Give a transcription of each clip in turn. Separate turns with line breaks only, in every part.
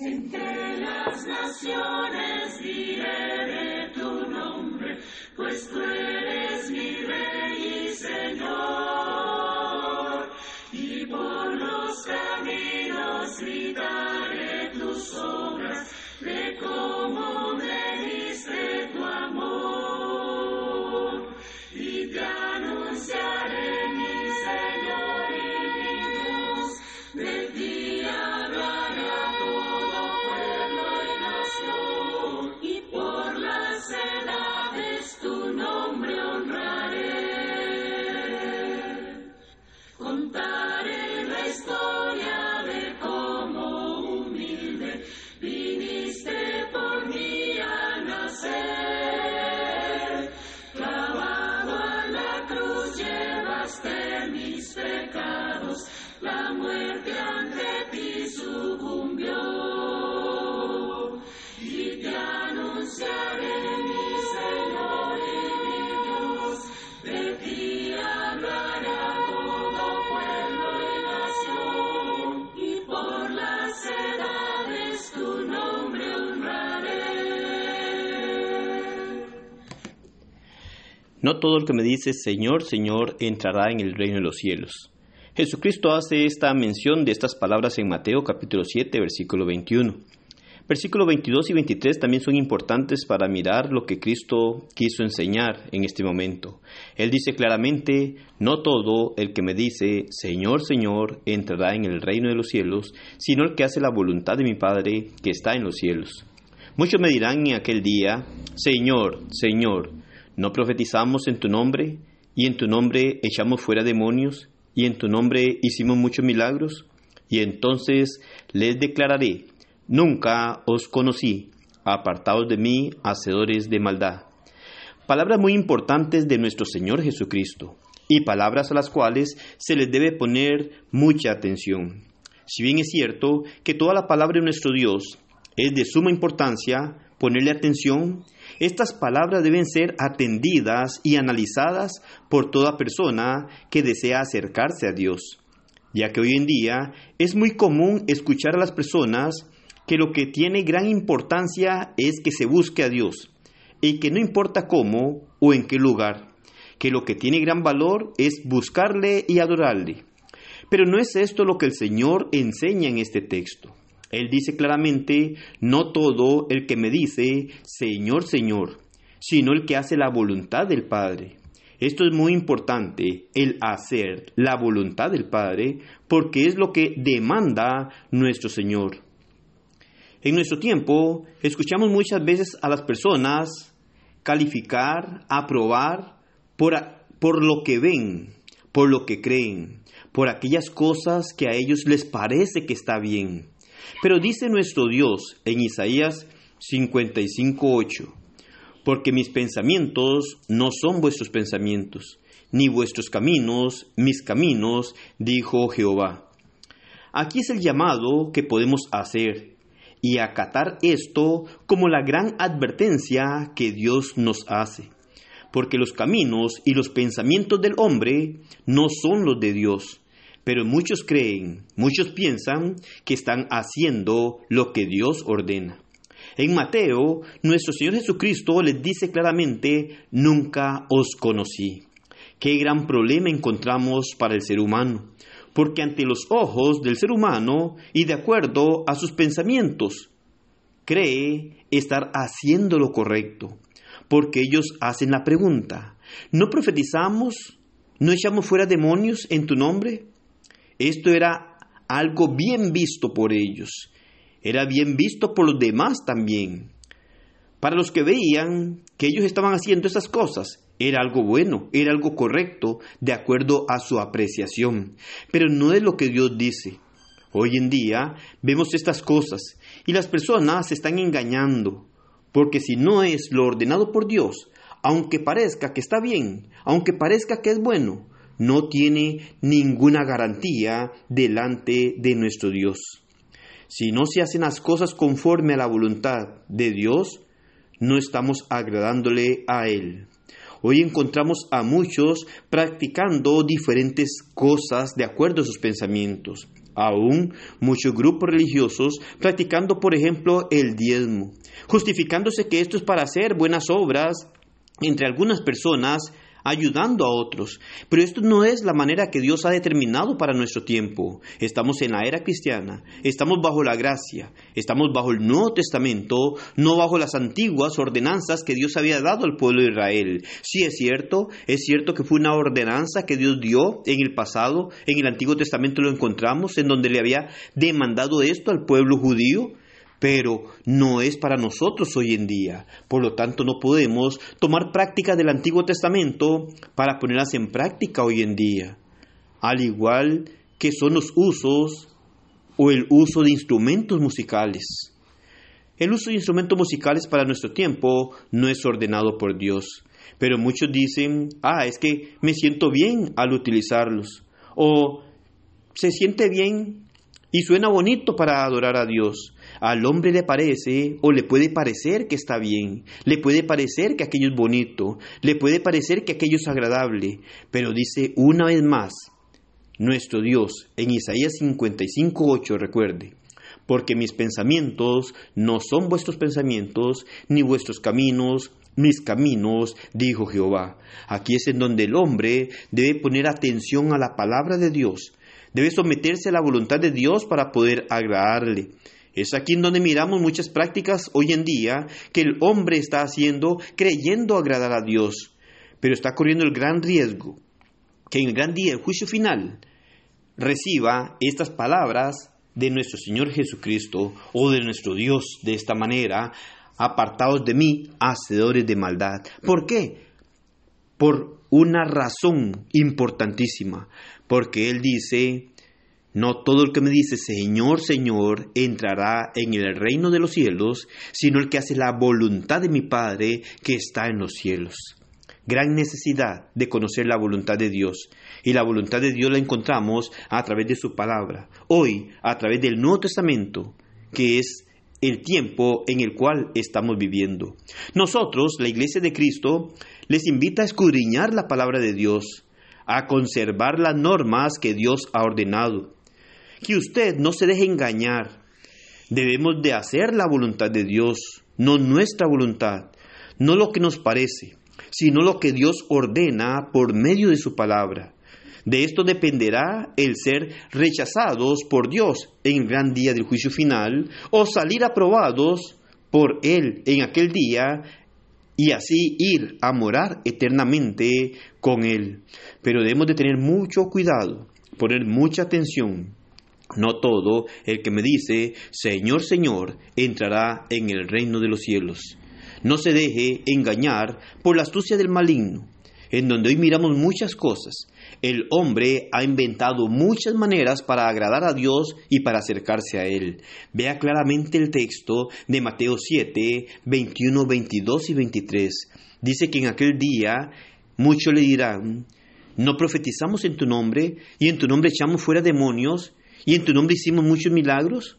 Entre las naciones diré tu nombre, pues tú eres mi rey y Señor. Y por los caminos gritaré sve
No todo el que me dice Señor, Señor entrará en el reino de los cielos. Jesucristo hace esta mención de estas palabras en Mateo capítulo 7, versículo 21. Versículos 22 y 23 también son importantes para mirar lo que Cristo quiso enseñar en este momento. Él dice claramente, no todo el que me dice, Señor, Señor, entrará en el reino de los cielos, sino el que hace la voluntad de mi Padre que está en los cielos. Muchos me dirán en aquel día, Señor, Señor, ¿no profetizamos en tu nombre? ¿Y en tu nombre echamos fuera demonios? ¿Y en tu nombre hicimos muchos milagros? Y entonces les declararé, Nunca os conocí, apartados de mí, hacedores de maldad. Palabras muy importantes de nuestro Señor Jesucristo y palabras a las cuales se les debe poner mucha atención. Si bien es cierto que toda la palabra de nuestro Dios es de suma importancia, ponerle atención, estas palabras deben ser atendidas y analizadas por toda persona que desea acercarse a Dios, ya que hoy en día es muy común escuchar a las personas que lo que tiene gran importancia es que se busque a Dios y que no importa cómo o en qué lugar, que lo que tiene gran valor es buscarle y adorarle. Pero no es esto lo que el Señor enseña en este texto. Él dice claramente, no todo el que me dice, Señor, Señor, sino el que hace la voluntad del Padre. Esto es muy importante, el hacer la voluntad del Padre, porque es lo que demanda nuestro Señor. En nuestro tiempo, escuchamos muchas veces a las personas calificar, aprobar por, por lo que ven, por lo que creen, por aquellas cosas que a ellos les parece que está bien. Pero dice nuestro Dios en Isaías 55:8, porque mis pensamientos no son vuestros pensamientos, ni vuestros caminos mis caminos, dijo Jehová. Aquí es el llamado que podemos hacer y acatar esto como la gran advertencia que Dios nos hace. Porque los caminos y los pensamientos del hombre no son los de Dios. Pero muchos creen, muchos piensan que están haciendo lo que Dios ordena. En Mateo, nuestro Señor Jesucristo les dice claramente, nunca os conocí. Qué gran problema encontramos para el ser humano porque ante los ojos del ser humano y de acuerdo a sus pensamientos, cree estar haciendo lo correcto, porque ellos hacen la pregunta, ¿no profetizamos? ¿No echamos fuera demonios en tu nombre? Esto era algo bien visto por ellos, era bien visto por los demás también. Para los que veían que ellos estaban haciendo esas cosas, era algo bueno, era algo correcto, de acuerdo a su apreciación, pero no es lo que Dios dice. Hoy en día vemos estas cosas y las personas se están engañando, porque si no es lo ordenado por Dios, aunque parezca que está bien, aunque parezca que es bueno, no tiene ninguna garantía delante de nuestro Dios. Si no se hacen las cosas conforme a la voluntad de Dios, no estamos agradándole a Él. Hoy encontramos a muchos practicando diferentes cosas de acuerdo a sus pensamientos. Aún muchos grupos religiosos practicando, por ejemplo, el diezmo, justificándose que esto es para hacer buenas obras entre algunas personas ayudando a otros. Pero esto no es la manera que Dios ha determinado para nuestro tiempo. Estamos en la era cristiana, estamos bajo la gracia, estamos bajo el Nuevo Testamento, no bajo las antiguas ordenanzas que Dios había dado al pueblo de Israel. Sí es cierto, es cierto que fue una ordenanza que Dios dio en el pasado, en el Antiguo Testamento lo encontramos, en donde le había demandado esto al pueblo judío pero no es para nosotros hoy en día. Por lo tanto, no podemos tomar prácticas del Antiguo Testamento para ponerlas en práctica hoy en día. Al igual que son los usos o el uso de instrumentos musicales. El uso de instrumentos musicales para nuestro tiempo no es ordenado por Dios, pero muchos dicen, ah, es que me siento bien al utilizarlos, o se siente bien y suena bonito para adorar a Dios. Al hombre le parece o le puede parecer que está bien, le puede parecer que aquello es bonito, le puede parecer que aquello es agradable, pero dice una vez más, nuestro Dios, en Isaías 55.8, recuerde, porque mis pensamientos no son vuestros pensamientos, ni vuestros caminos, mis caminos, dijo Jehová. Aquí es en donde el hombre debe poner atención a la palabra de Dios, Debe someterse a la voluntad de Dios para poder agradarle. Es aquí en donde miramos muchas prácticas hoy en día que el hombre está haciendo creyendo agradar a Dios, pero está corriendo el gran riesgo que en el gran día, el juicio final, reciba estas palabras de nuestro Señor Jesucristo o de nuestro Dios de esta manera, apartados de mí, hacedores de maldad. ¿Por qué? Por una razón importantísima, porque Él dice, no todo el que me dice Señor, Señor entrará en el reino de los cielos, sino el que hace la voluntad de mi Padre que está en los cielos. Gran necesidad de conocer la voluntad de Dios. Y la voluntad de Dios la encontramos a través de su palabra. Hoy, a través del Nuevo Testamento, que es el tiempo en el cual estamos viviendo. Nosotros, la Iglesia de Cristo, les invita a escudriñar la palabra de Dios, a conservar las normas que Dios ha ordenado. Que usted no se deje engañar. Debemos de hacer la voluntad de Dios, no nuestra voluntad, no lo que nos parece, sino lo que Dios ordena por medio de su palabra. De esto dependerá el ser rechazados por Dios en el gran día del juicio final o salir aprobados por Él en aquel día y así ir a morar eternamente con Él. Pero debemos de tener mucho cuidado, poner mucha atención. No todo el que me dice, Señor, Señor, entrará en el reino de los cielos. No se deje engañar por la astucia del maligno, en donde hoy miramos muchas cosas, el hombre ha inventado muchas maneras para agradar a Dios y para acercarse a Él. Vea claramente el texto de Mateo 7, 21, 22 y 23. Dice que en aquel día muchos le dirán, ¿no profetizamos en tu nombre y en tu nombre echamos fuera demonios y en tu nombre hicimos muchos milagros?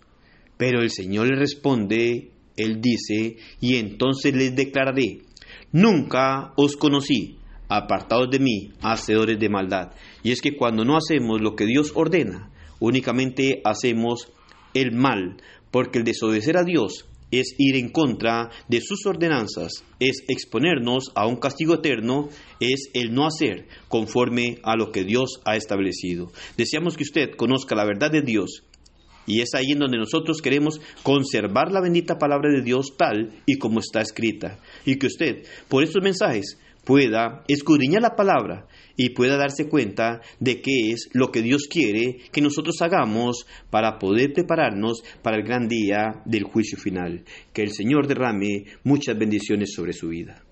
Pero el Señor le responde, Él dice, y entonces les declararé, nunca os conocí apartados de mí, hacedores de maldad. Y es que cuando no hacemos lo que Dios ordena, únicamente hacemos el mal, porque el desobedecer a Dios es ir en contra de sus ordenanzas, es exponernos a un castigo eterno, es el no hacer conforme a lo que Dios ha establecido. Deseamos que usted conozca la verdad de Dios y es ahí en donde nosotros queremos conservar la bendita palabra de Dios tal y como está escrita. Y que usted, por estos mensajes, pueda escudriñar la palabra y pueda darse cuenta de qué es lo que Dios quiere que nosotros hagamos para poder prepararnos para el gran día del juicio final. Que el Señor derrame muchas bendiciones sobre su vida.